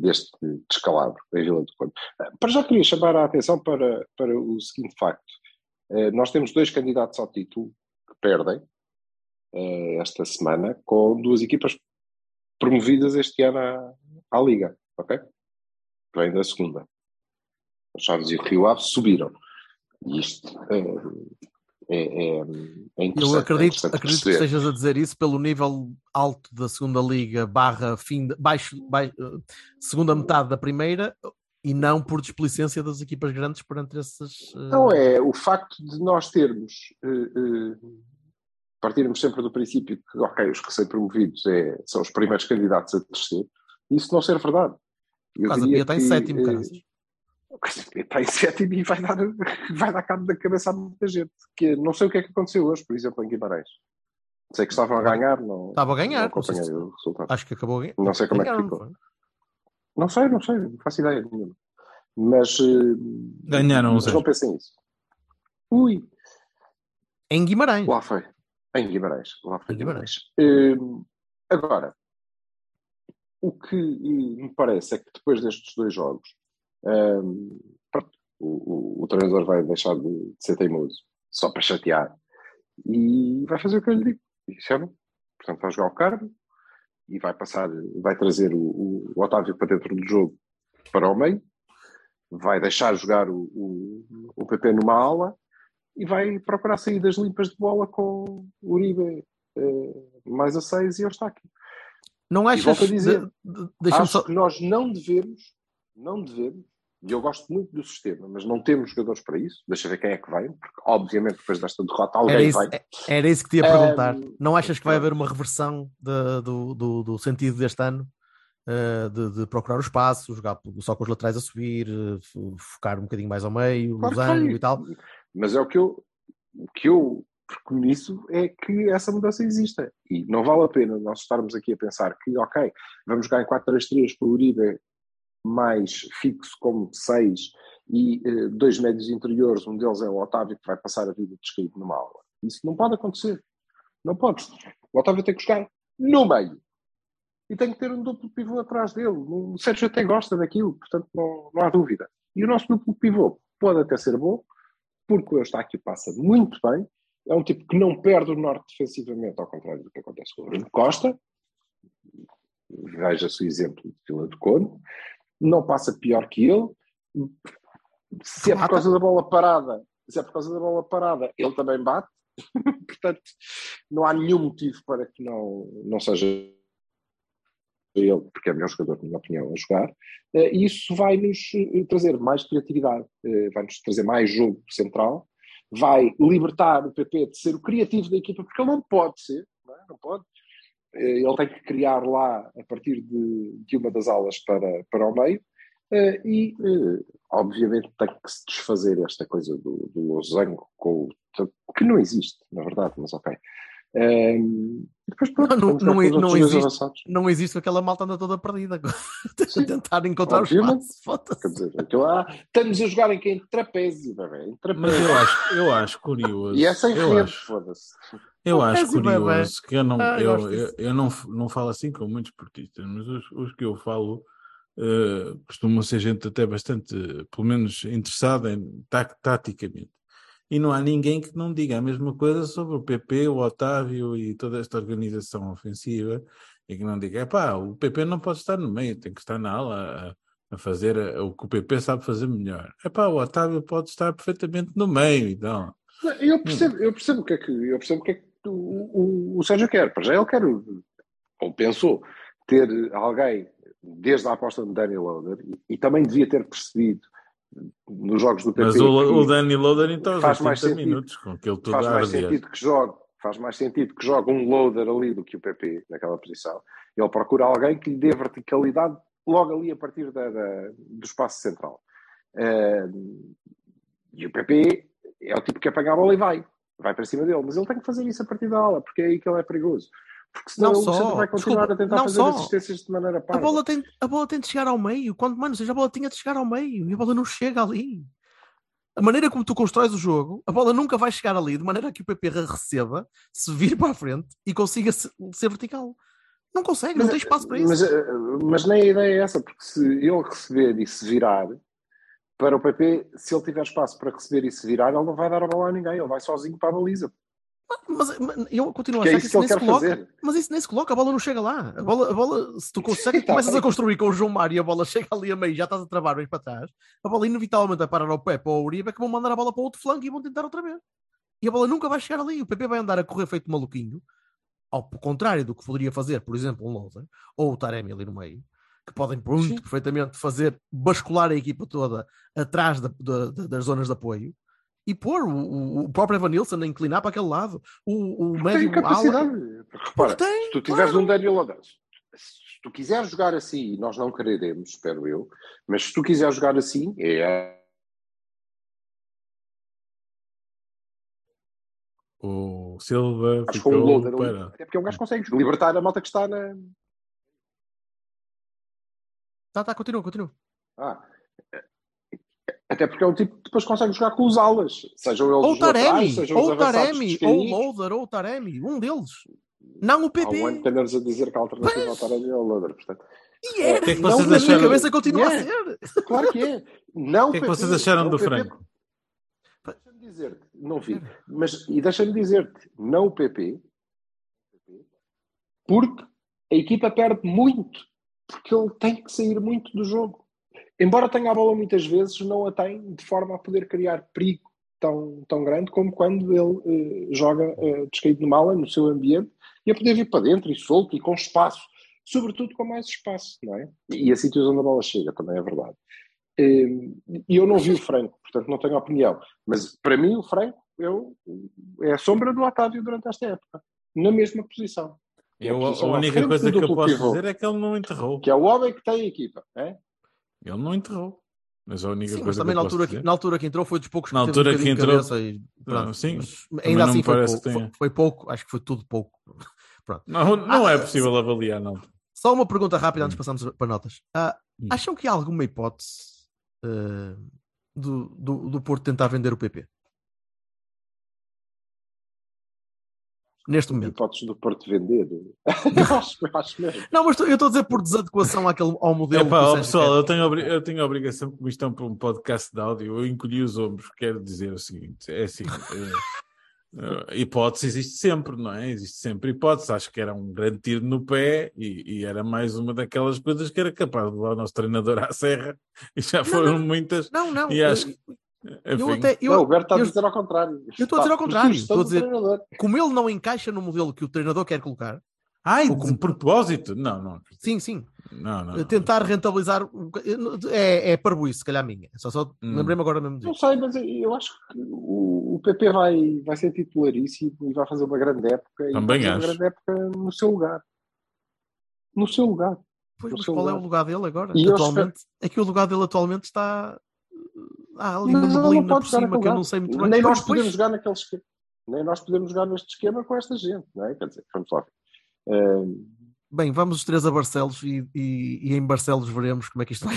deste descalabro em Vila do Conde, eh, para já queria chamar a atenção para, para o seguinte facto. Eh, nós temos dois candidatos ao título que perdem eh, esta semana com duas equipas promovidas este ano à, à Liga, ok? Vem da segunda. Os Chaves e o Rio Ave subiram. E isto é, é, é. Eu é acredito, interessante acredito que estejas a dizer isso pelo nível alto da segunda liga barra fim de, baixo, baixo, eh, segunda metade da primeira E não por displicência das equipas grandes perante esses. eh, Não é o facto de nós termos, eh, eh, partirmos sempre do princípio que, ok, os recém-promovidos é, são os primeiros candidatos a descer, isso não ser verdade. Eu Casa diria Pia está em que, sétimo, eh, caraças. O Casa Pia está em sétimo e vai dar, vai dar cabo da cabeça a muita gente. Que não sei o que é que aconteceu hoje, por exemplo, em Guimarães. Sei que estavam a ganhar, não, Estava a ganhar, não acompanhei não sei se- o resultado. Acho que acabou a ganhar. Não sei como é que ficou. não? Não sei, não sei, não faço ideia nenhuma. Mas, eh, Ganharam mas os não pensem nisso. Ui, Em Guimarães. Lá foi. Em Guimarães. Lá foi Em Guimarães. Hum, agora, o que me parece é que depois destes dois jogos, hum, pronto, o, o- o treinador vai deixar de, de ser teimoso, só para chatear, e vai fazer o que eu lhe digo. E chama. Portanto, vai jogar o Carmo e vai passar, vai trazer o, o- Otávio para dentro do jogo para o meio, vai deixar jogar o, o, o PP numa ala e vai procurar saídas limpas de bola com o Uribe eh, mais a 6 e Eustáquio. Não E achas. volto a dizer, de- de- Acho só. que nós não devemos, não devemos, e eu gosto muito do sistema, mas não temos jogadores para isso. Deixa ver quem é que vem, porque obviamente depois desta derrota Era alguém isso, vai. era isso que te ia perguntar. Hum, não achas que vai pronto. haver uma reversão de- do, do, do sentido deste ano? eh, de, de procurar o espaço, jogar só com os laterais a subir, eh, fo- focar um bocadinho mais ao meio, Claro vai. e tal. Mas é o que eu, o que eu preconizo é que essa mudança exista. E não vale a pena nós estarmos aqui a pensar que, ok, vamos jogar em 4-3-3 com o Uribe mais fixo como 6 e eh, dois médios interiores, um deles é o Otávio que vai passar a vida descaído numa aula. Isso não pode acontecer. Não pode. O Otávio tem que jogar no meio. E tem que ter um duplo pivô atrás dele. O Sérgio até gosta daquilo, portanto não, não há dúvida. E o nosso duplo pivô pode até ser bom, porque o Eustáquio passa muito bem. É um tipo que não perde o norte defensivamente, ao contrário do que acontece com o Bruno Costa. Veja-se o exemplo de Vila do Conde. Não passa pior que ele. Se é por causa da bola parada, se é por causa da bola parada, ele também bate. Portanto, não há nenhum motivo para que não, não seja ele, porque é o melhor jogador, na minha opinião, a jogar. Eh, E isso vai-nos eh, trazer mais criatividade, eh, vai-nos trazer mais jogo central, vai libertar o PP de ser o criativo da equipa, porque ele não pode ser, não, é? Não pode. Eh, Ele tem que criar lá a partir de, de uma das aulas para, para o meio. eh, E, eh, obviamente, tem que se desfazer esta coisa do, do losango, com o, que não existe, na verdade, mas ok. Eh, e depois, pronto, Não, não, não existe. Não existe aquela malta anda toda perdida a tentar encontrar o Obviamente. espaço. Foda-se. Quer dizer, aquilo, ah, estamos a jogar em quem? Trapézio, bebê, em Mas trapézio. eu acho, eu acho curioso. E é sem eu rede, foda-se. Eu acho Trapézio, bebé. curioso que eu não, Ah, eu, eu, eu não, não falo assim com muitos portistas, mas os, os que eu falo eh, costumam ser gente até bastante, pelo menos, interessada em, taticamente. E não há ninguém que não diga a mesma coisa sobre o PP, o Otávio e toda esta organização ofensiva e que não diga, epá, o PP não pode estar no meio, tem que estar na ala a, a fazer a- o que o PP sabe fazer melhor. Epá, o Otávio pode estar perfeitamente no meio, então. Não, Eu percebo, eu percebo o que é que, eu percebo o, que é que o, o, o Sérgio quer. Para já ele quer, ou pensou, ter alguém desde a aposta de Daniel Loader e, e também devia ter percebido nos jogos do PP Mas o, que o Danny Loader então faz mais 80 sentido. minutos com aquele tudo faz mais sentido que jogue faz mais sentido que jogue um loader ali do que o PP naquela posição. Ele procura alguém que lhe dê verticalidade logo ali a partir da, da- do espaço central. Eh, e o PP é o tipo que apanha a bola e vai. Vai para cima dele. Mas ele tem que fazer isso a partir da ala, porque é aí que ele é perigoso. Porque senão Não o só, vai continuar desculpa, a tentar fazer só. assistências de maneira A parva. bola, tem, a bola tem de chegar ao meio. Quanto menos seja, a bola tinha de chegar ao meio. E a bola não chega ali. A maneira como tu constróis o jogo, a bola nunca vai chegar ali, de maneira que o PP receba, se vir para a frente e consiga se- ser vertical. Não consegue, não tem espaço para isso. Mas, eh, mas nem a ideia é essa, porque se ele receber e se virar, para o PP, se ele tiver espaço para receber e se virar, ele não vai dar a bola a ninguém, ele vai sozinho para a baliza. Mas, mas eu continuo a é achar que isso isso, que nem se coloca. fazer. Mas isso nem se coloca, a bola não chega lá. A bola, a bola se tu consegues, Tá começas bem. a construir com o João Mário e a bola chega ali a meio, já estás a travar bem para trás, a bola inevitavelmente vai parar ao Pepe ou ao Uribe que vão mandar a bola para o outro flanco e vão tentar outra vez. E a bola nunca vai chegar ali. O PP vai andar a correr feito maluquinho, ao contrário do que poderia fazer, por exemplo, um Loser ou o Taremi ali no meio, que podem muito Sim. perfeitamente fazer bascular a equipa toda atrás da- da- da- das zonas de apoio e pôr o, o- próprio Evanilson a inclinar para aquele lado, o, o Tem médio capacidade. ala. Repara, tem, se tu tiveres claro. um Daniel Lodans, se tu quiseres jogar assim, e nós não quereremos, espero eu, mas se tu quiseres jogar assim, é O Silva acho ficou Loader ali, para. até porque é um gajo que consegue libertar a malta que está na. Tá, tá, continua, continua. Ah, até porque é um tipo que depois consegue jogar com os alas, sejam eles Ou o os laterais, Taremi, sejam os ou Taremi, ou. Loader, ou o Taremi, um deles. Não o Há PP. um ano que andamos a dizer que a alternativa ao. Taremi é o Loader, portanto. E é, O que é que Não, vocês minha acharam? cabeça continua a É. ser. Claro que é. Não O que é que vocês acharam não do PP. Franco? Deixa-me dizer-te, não vi, mas e deixa-me dizer-te, não o PP, porque a equipa perde muito, porque ele tem que sair muito do jogo. Embora tenha a bola muitas vezes, não a tem de forma a poder criar perigo tão, tão grande como quando ele eh, joga eh, descaído de mala no seu ambiente e a poder vir para dentro e solto e com espaço, sobretudo com mais espaço, não é? E a sítios onde a bola chega, também é verdade. Eh, E eu não vi o Franco, portanto não tenho opinião. Mas para mim o Franco eu, é a sombra do Otávio durante esta época, na mesma posição. Eu, É a única coisa que eu posso pivô, dizer é que ele não enterrou. Que é o homem que tem a equipa. É? Ele não enterrou. Mas a única Sim, mas coisa também que na eu posso altura, que, dizer... na altura que entrou foi dos poucos que Na teve um altura que entrou- cabeça e pronto. Ah, sim. Mas Também ainda assim foi pouco, foi, foi pouco, acho que foi tudo pouco. Pronto. Não, não Ah, é possível avaliar, não. Só uma pergunta rápida antes de Hum. passarmos para notas. Ah, Hum. acham que há alguma hipótese ah, do, do, do Porto tentar vender o PP? Neste momento. Hipóteses do Porto vender. eu, acho, eu acho mesmo. Não, mas eu estou a dizer por desadequação àquele, ao modelo. É pá, que o ó, pessoal, eu tenho, eu tenho a obrigação, como isto é um um podcast de áudio, eu encolhi os ombros. Quero dizer o seguinte: é assim, eh, eh, hipótese existe sempre, não é? Existe sempre hipótese. Acho que era um grande tiro no pé e, e era mais uma daquelas coisas que era capaz de levar o nosso treinador à serra e já foram muitas. Não, não. E acho que- eu, até, eu, não, o Berto está eu- a dizer ao contrário. eu estou a dizer ao contrário, estou a dizer- como ele não encaixa no modelo que o treinador quer colocar, Ai, Ou de como- propósito? Não, não. sim, sim, Não, não. não. tentar rentabilizar um boca- é, é parboice, se calhar a minha. Só, só Hum. lembrei-me agora mesmo Não disso. sei, mas eu acho que o, o PP vai, vai ser titularíssimo e vai fazer uma grande época. e Também vai fazer acho. uma grande época no seu lugar. No seu lugar. Pois, no mas qual é o lugar. lugar dele agora? E atualmente? É que o lugar dele atualmente está. Há ali Mas uma neblina por cima que eu não sei muito bem. Nem nós podemos jogar naquele esquema. Nem nós podemos jogar neste esquema com esta gente, não é? Quer dizer, vamos lá. ver. Eh, Bem, vamos os três a Barcelos e, e- e em Barcelos veremos como é que isto vai.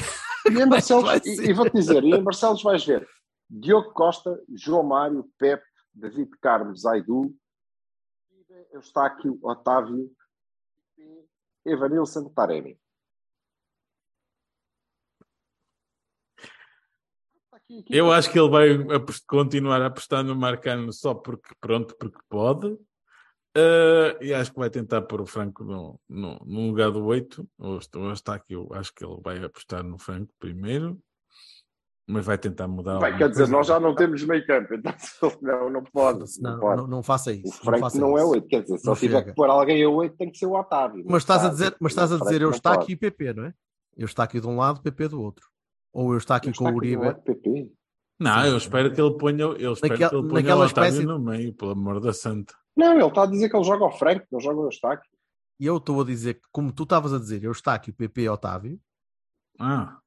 E em Barcelos, vai e, e vou-te dizer, e em Barcelos vais ver Diogo Costa, João Mário, Pepe, David Carlos, Aidu, Eustáquio, Otávio, Evanilson, Taremi. Eu acho que ele vai continuar a apostar no Marcano só porque, pronto, porque pode. Eh, e acho que vai tentar pôr o Franco no, no, no lugar do 8. Ou, est- ou está aqui, eu acho que ele vai apostar no Franco primeiro. Mas vai tentar mudar. Quer dizer, coisa. nós já não temos meio campo, então não, não pode. Não, Não, pode. não, não faça O isso. Franco faça não, é. 8, quer dizer, se Não ele tiver que pôr alguém a 8, tem que ser o Otávio. Mas estás a dizer, mas estás a O dizer eu não está aqui e PP, não é? Eu está aqui de um lado, PP do outro. Ou eu está aqui com o Eustáquio Uribe. não eu espero que ele ponha, eu espero Naquela- que ele ponha naquela o Otávio espécie- no meio, pelo amor da santa. Não, ele está a dizer que ele joga ao Franco, não joga ao Eustáquio. E eu estou a dizer que, como tu estavas a dizer, eu está aqui o PP e Otávio, Ah,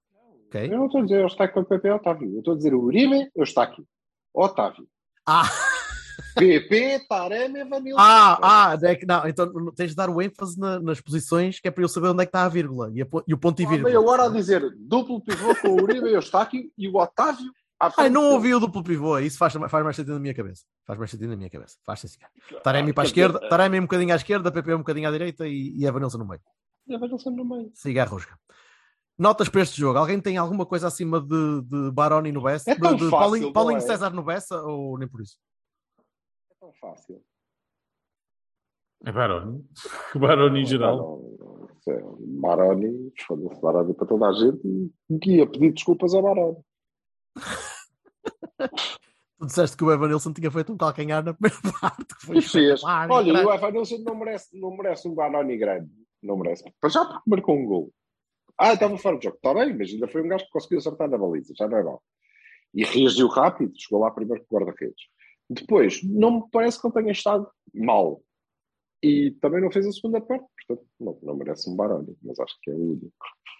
ok? Eu não estou a dizer Eustáquio com PP e Otávio. Eu estou a dizer Uribe, Eustáquio. Otávio. Ah, PP, Taremi, Vanilson. ah, ah, é que não, então tens de dar o ênfase na- nas posições que é para eu saber onde é que está a vírgula e, a e o ponto e Há vírgula. meia hora a dizer duplo pivô com o Uribe, Eustáquio e o Otávio. Ai, não ouvi o duplo pivô, isso faz, faz mais sentido na minha cabeça. Faz mais sentido na minha cabeça. Faz sim, senhor. Taremi para a esquerda, Taremi um bocadinho à esquerda, PP um bocadinho à direita e, e Evanilson no meio. E a Vanilson no meio. Siga a rosca. Notas para este jogo? Alguém tem alguma coisa acima de, de Baroni no Bessa? É de, de fácil, Paulinho, Paulinho é? César no Bessa ou nem por isso? É tão fácil. é Baroni. Baroni em geral. É Baroni, foda-se, Baroni para toda a gente e que ia pedir desculpas ao Baroni. Tu disseste que o Evanilson tinha feito um calcanhar na primeira parte. que foi E fez. Olha, e caralho. o Evanilson não merece, não merece um Baroni grande. Não merece. Para já porque marcou um gol. Ah, estava fora de jogo. Está bem, mas ainda foi um gajo que conseguiu acertar na baliza, já não é mal. E reagiu rápido, chegou lá primeiro com o guarda-redes. Depois, não me parece que ele tenha estado mal. E também não fez a segunda parte, portanto, não, não merece um barulho, mas acho que é o único.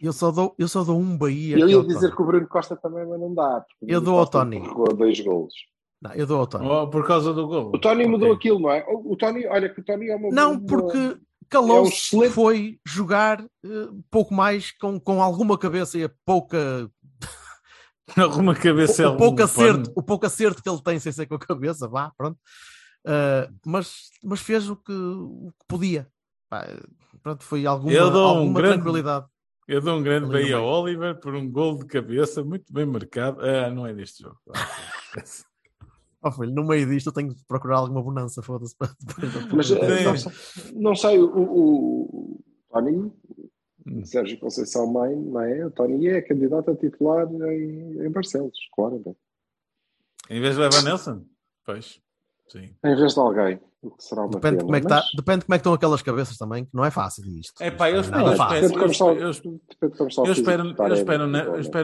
Eu só dou, eu só dou um Bahia. Eu é ia dizer Tony. que o Bruno Costa também, mas não dá. porque Eu dou ao Tony. Dois golos. Não, eu dou ao Tony. Oh, por causa do gol. O Tony mudou Ok. aquilo, não é? O, o Tony, olha que o Tony é uma Não, uma- porque É um calou-se excelente- foi jogar eh, pouco mais com, com alguma cabeça e a pouca, Alguma cabeça é o, pouco acerto, pano. o pouco acerto que ele tem sem ser com a cabeça, vá, pronto. Eh, mas, mas fez o que, o que podia. Pá, pronto, foi alguma, Eu dou um alguma grande- tranquilidade. Eu dou um grande bem a. Oliver por um gol de cabeça muito bem marcado. Ah, não é deste jogo. Oh, filho, no meio disto eu tenho de procurar alguma bonança, foda-se. Mas eh, não, sei- não sei, o, o, o Tony. Sérgio Conceição Mãe, não é? O Tony é candidato a titular em, em Barcelos, claro. né? Em vez de levar Nelson? Pois, sim. Em vez de alguém, o que será uma Depende, de pena. como é que mas tá- depende de como é que estão aquelas cabeças também, que não é fácil isto. É pá, eu espero-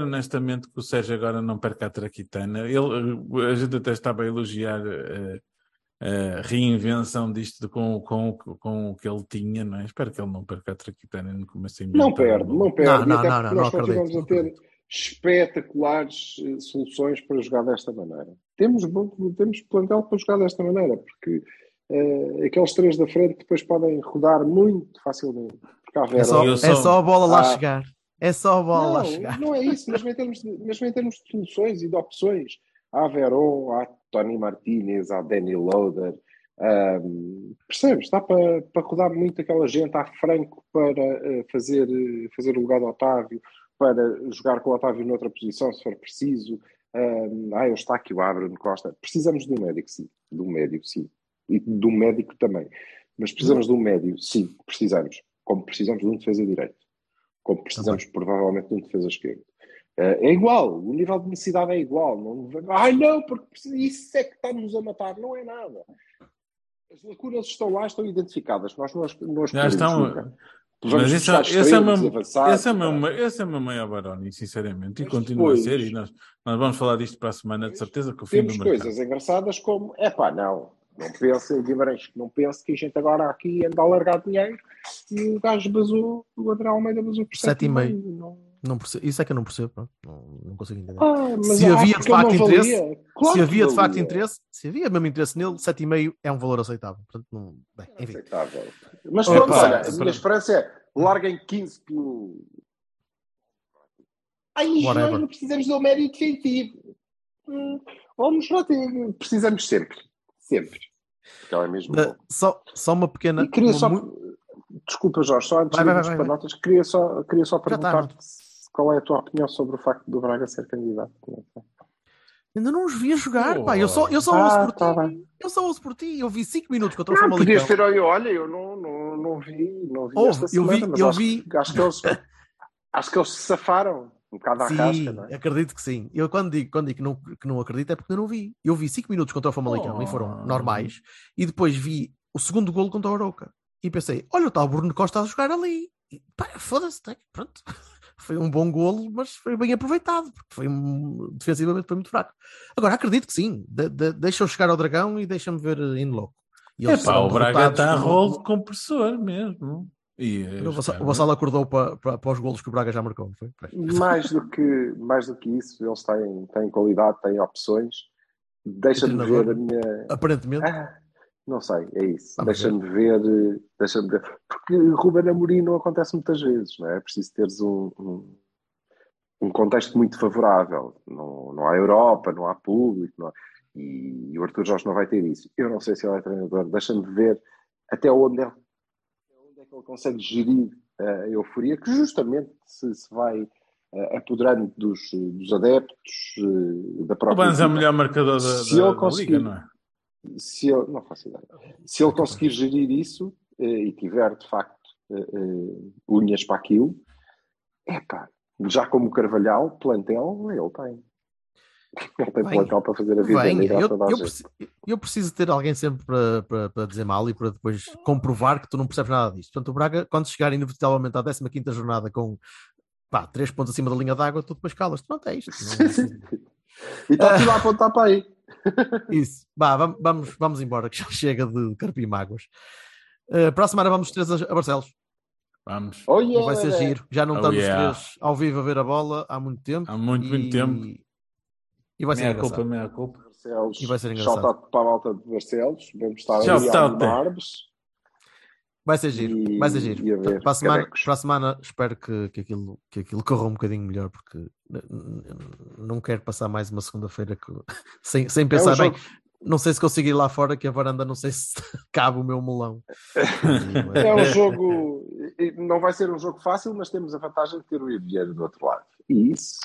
honestamente que o Sérgio agora não perca a traquitana. Ele, a gente até estava a elogiar eh, a reinvenção disto de- com, com, com o que ele tinha, não é? Espero que ele não perca a traquitana no começo a Não perde, um- não perde. Não, não, não, não, nós não continuamos acredito, a ter espetaculares eh, soluções para jogar desta maneira. Temos, bom- temos plantel para jogar desta maneira, porque eh, aqueles três da frente depois podem rodar muito facilmente. Porque há É só, Eu é só- a bola lá Ah. chegar. É só a bola lá não, chegar. não é isso, mesmo em termos de, mesmo em termos de soluções e de opções. Há Veron, há Tony Martinez, há Danny Loader. ahm, percebes? Dá para, para rodar muito aquela gente. Há Franco para eh, fazer, fazer o lugar do Otávio, para jogar com o Otávio noutra posição, se for preciso. Ahm, há Eustáquio, há Bruno Costa. Precisamos de um médico, sim. De um médico, sim. E de um médico também. Mas precisamos de um médio, sim, precisamos. Como precisamos de um defesa direito. Como precisamos provavelmente de um defesa esquerdo. Eh, é igual, o nível de necessidade é igual. Não, ai não, porque isso é que está-nos a matar. Não é nada. As lacunas estão lá, estão identificadas. Nós não as, não as Já estão. nunca. Vamos Mas buscar esse é o extremos, meu, avançados, esse é o meu, caralho. esse é meu maior Baroni, sinceramente, e Mas continua a depois- ser. E nós, nós vamos falar disto para a semana, de certeza que o fim Temos do mercado. coisas engraçadas como, é pá, não, não pense, Guimarães, não pense que a gente agora aqui anda a largar dinheiro e o gajo basou, o André Almeida basou por Sete e meio. 7,5. Não. Percebo. Isso é que eu não percebo. pronto. Não, não consigo entender. Ah, Se havia de facto interesse. Claro se havia de facto interesse, se havia mesmo interesse nele, 7,5 é um valor aceitável. Portanto, não, bem, enfim. Aceitável. Mas Opa, pronto, olha, a minha esperança é larguem 15 pelo. Ai, Whatever. nós não precisamos do médio defensivo. Hum, Vamos lá ter. Precisamos sempre. Sempre. Porque ela é mesmo. Bom. só, só uma pequena. E queria uma só. mu- Desculpa, Jorge, só antes Vai, de vai, irmos vai, para notas, queria só, queria só Já está, perguntar qual é a tua opinião sobre o facto do Braga ser candidato. Ainda não os vi a jogar, Pô. pá. Eu só, eu só Ah, ouço por tá ti. bem. Eu só ouço por ti. Eu vi 5 minutos contra o Não, podias Famalicão. ter, olha, olha, eu não, não, não vi, não vi Houve, esta eu vi- semana, eu acho, vi- que- acho que eles acho que eles se safaram um bocado à Sim, casca, não é? acredito que sim. Eu quando digo, quando digo que, não, que não acredito é porque eu não vi. Eu vi 5 minutos contra o Famalicão e foram Oh. normais. E depois vi o segundo golo contra o Oroca. E pensei, olha, está o Bruno Costa a jogar ali. E, pá, foda-se, né? pronto. Foi um bom golo, mas foi bem aproveitado, porque foi um, defensivamente foi muito fraco. Agora, acredito que sim. De, de, deixa-o chegar ao Dragão e deixa-me ver em loco. E eles Epá, serão o Braga está a por- rol de compressor mesmo. E, O Vassal- O Vassal acordou para, para, para os golos que o Braga já marcou, não foi? Mais do que, mais do que isso, eles têm, têm qualidade, têm opções. Deixa-me ver a minha. Aparentemente. Ah, não sei, é isso. Deixa-me ver. eh, Deixa-me ver. Porque Ruben Amorim não acontece muitas vezes, não é? É preciso teres um, um, um contexto muito favorável. Não, não há Europa, não há público, não há- e, e o Arthur Jorge não vai ter isso. Eu não sei se ele é treinador. Deixa-me ver até onde é, onde é que ele consegue gerir a euforia, que justamente se, se vai eh, apoderando dos, dos adeptos, eh, da O própria. Banz é o melhor marcador da, Se da- da Liga, não é? Se ele, não faço ideia. Se ele conseguir gerir isso eh, e tiver de facto eh, eh, unhas para aquilo, é pá, já como Carvalhal, plantel, ele tem. Ele tem Bem, plantel para fazer a vida a eu, eu, gente. preciso, eu preciso ter alguém sempre para, para, para dizer mal e para depois comprovar que tu não percebes nada disto. Portanto, o Braga, quando chegar inevitavelmente à 15 jornada com pá, três pontos acima da linha d'água, tu depois calas. Pronto, é isto. Não é assim. E está tudo a apontar para aí. Isso. Vá, vam- vamos, vamos embora, que já chega de carpir mágoas. Uh, para a semana vamos os três a, a Barcelos. Vamos. Oh, E yeah. vai ser giro. Já não Oh, estamos os yeah. três ao vivo a ver a bola há muito tempo. Há muito, muito e... tempo. E vai ser Meia engraçado. culpa, meia culpa. Barcelos. E vai ser engraçado. Shout out para a malta de Barcelos. Vamos estar Shout ali a out. Vai ser giro, E- vai ser giro. ver para, a semana, para a semana espero que, que, aquilo, que aquilo corra um bocadinho melhor, porque não quero passar mais uma segunda-feira que- sem, sem É um pensar bem. jogo- Não sei se consigo ir lá fora, que a varanda não sei se cabe o meu melão. É um jogo. Não vai ser um jogo fácil, mas temos a vantagem de ter o Vieira do outro lado. E isso.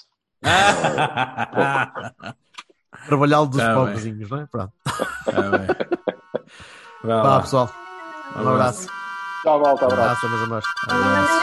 Trabalhar dos Tá pobrezinhos, não é? Pronto. Tá bem. Vá pessoal. Um abraço. Tchau, malta. Abraço. abraço, meus amores. Abraço.